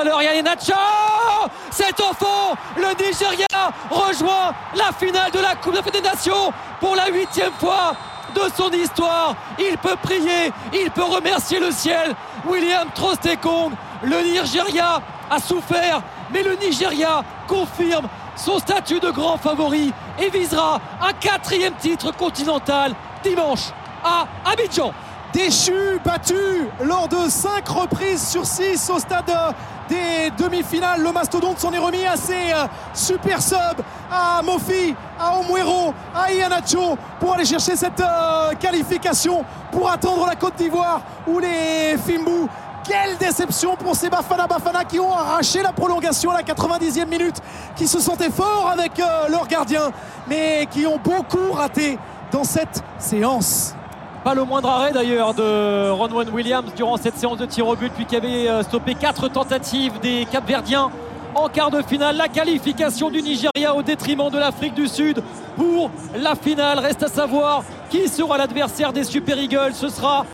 à l'heure, Nacho C'est au fond Le Nigeria rejoint la finale de la Coupe des Nations pour la huitième fois de son histoire. Il peut prier, il peut remercier le ciel. William Trostekong, le Nigeria a souffert, mais le Nigeria confirme son statut de grand favori et visera un quatrième titre continental dimanche à Abidjan déchu, battu lors de 5 reprises sur 6 au stade des demi-finales. Le mastodonte s'en est remis à ses euh, super subs, à Mofi, à Omuero, à Ianacho pour aller chercher cette euh, qualification pour attendre la Côte d'Ivoire ou les Fimbu. Quelle déception pour ces Bafana Bafana qui ont arraché la prolongation à la 90e minute, qui se sentaient forts avec euh, leur gardien, mais qui ont beaucoup raté dans cette séance. Pas le moindre arrêt d'ailleurs de Ronwen Williams durant cette séance de tir au but, puis qui avait euh, stoppé quatre tentatives des Capverdiens en quart de finale. La qualification du Nigeria au détriment de l'Afrique du Sud pour la finale. Reste à savoir qui sera l'adversaire des Super Eagles. Ce sera